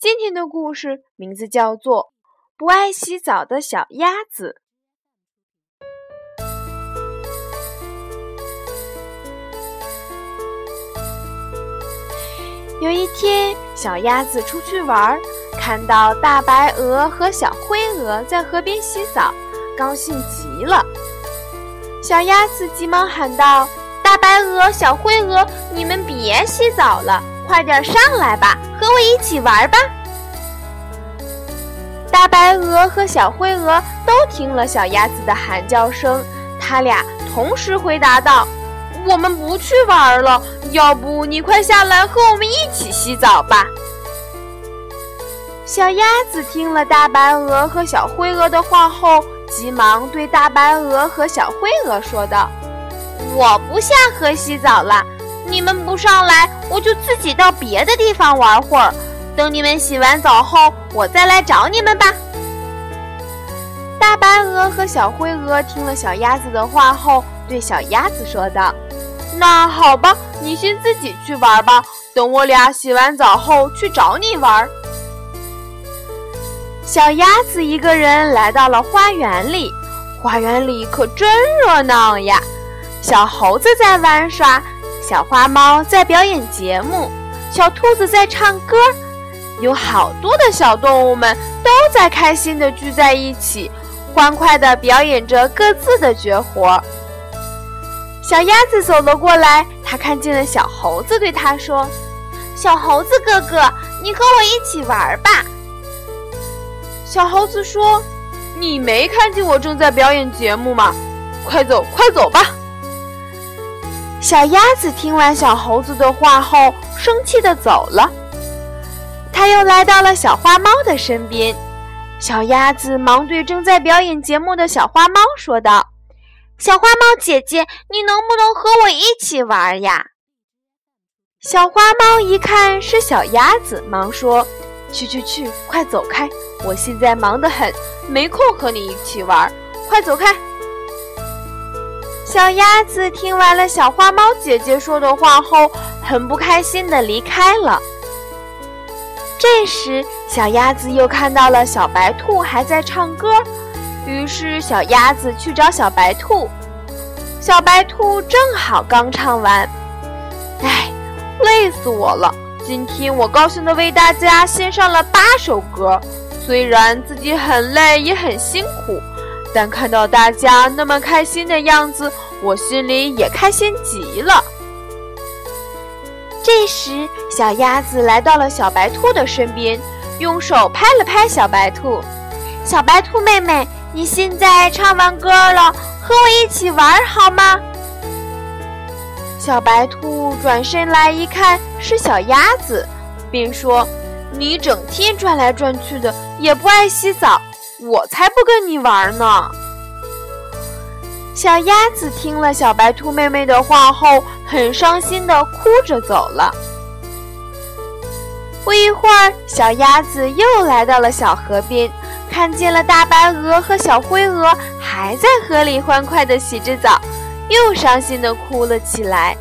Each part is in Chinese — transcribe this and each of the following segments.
今天的故事名字叫做《不爱洗澡的小鸭子》。有一天，小鸭子出去玩，看到大白鹅和小灰鹅在河边洗澡，高兴极了。小鸭子急忙喊道：“大白鹅、小灰鹅，你们别洗澡了！”快点上来吧，和我一起玩吧！大白鹅和小灰鹅都听了小鸭子的喊叫声，他俩同时回答道：“我们不去玩了，要不你快下来和我们一起洗澡吧。”小鸭子听了大白鹅和小灰鹅的话后，急忙对大白鹅和小灰鹅说道：“我不下河洗澡了。”你们不上来，我就自己到别的地方玩会儿。等你们洗完澡后，我再来找你们吧。大白鹅和小灰鹅听了小鸭子的话后，对小鸭子说道：“那好吧，你先自己去玩吧。等我俩洗完澡后去找你玩。”小鸭子一个人来到了花园里，花园里可真热闹呀！小猴子在玩耍。小花猫在表演节目，小兔子在唱歌，有好多的小动物们都在开心的聚在一起，欢快的表演着各自的绝活。小鸭子走了过来，它看见了小猴子，对它说：“小猴子哥哥，你和我一起玩吧。”小猴子说：“你没看见我正在表演节目吗？快走，快走吧。”小鸭子听完小猴子的话后，生气地走了。它又来到了小花猫的身边，小鸭子忙对正在表演节目的小花猫说道：“小花猫姐姐，你能不能和我一起玩呀？”小花猫一看是小鸭子，忙说：“去去去，快走开！我现在忙得很，没空和你一起玩，快走开！”小鸭子听完了小花猫姐姐说的话后，很不开心的离开了。这时，小鸭子又看到了小白兔还在唱歌，于是小鸭子去找小白兔。小白兔正好刚唱完，哎，累死我了！今天我高兴的为大家献上了八首歌，虽然自己很累也很辛苦。但看到大家那么开心的样子，我心里也开心极了。这时，小鸭子来到了小白兔的身边，用手拍了拍小白兔：“小白兔妹妹，你现在唱完歌了，和我一起玩好吗？”小白兔转身来一看是小鸭子，便说：“你整天转来转去的，也不爱洗澡。”我才不跟你玩呢！小鸭子听了小白兔妹妹的话后，很伤心的哭着走了。不一会儿，小鸭子又来到了小河边，看见了大白鹅和小灰鹅还在河里欢快的洗着澡，又伤心的哭了起来。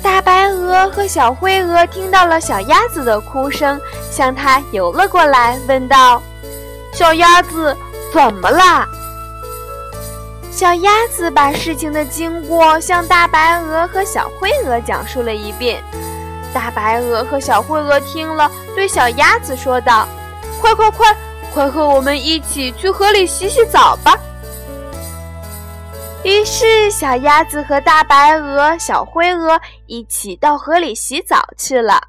大白鹅和小灰鹅听到了小鸭子的哭声，向它游了过来，问道。小鸭子怎么啦？小鸭子把事情的经过向大白鹅和小灰鹅讲述了一遍。大白鹅和小灰鹅听了，对小鸭子说道：“快快快，快和我们一起去河里洗洗澡吧！”于是，小鸭子和大白鹅、小灰鹅一起到河里洗澡去了。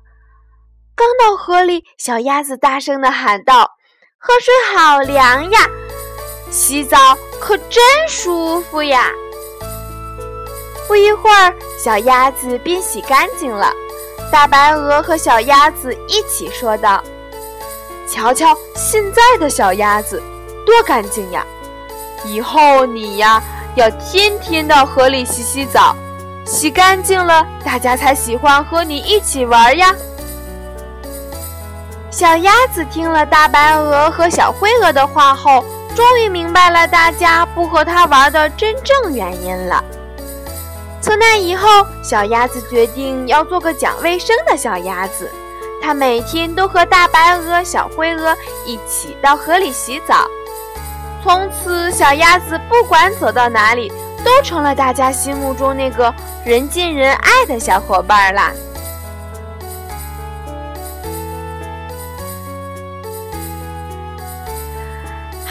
刚到河里，小鸭子大声地喊道。河水好凉呀，洗澡可真舒服呀！不一会儿，小鸭子便洗干净了。大白鹅和小鸭子一起说道：“瞧瞧现在的小鸭子，多干净呀！以后你呀，要天天到河里洗洗澡，洗干净了，大家才喜欢和你一起玩呀。”小鸭子听了大白鹅和小灰鹅的话后，终于明白了大家不和它玩的真正原因了。从那以后，小鸭子决定要做个讲卫生的小鸭子。它每天都和大白鹅、小灰鹅一起到河里洗澡。从此，小鸭子不管走到哪里，都成了大家心目中那个人见人爱的小伙伴啦。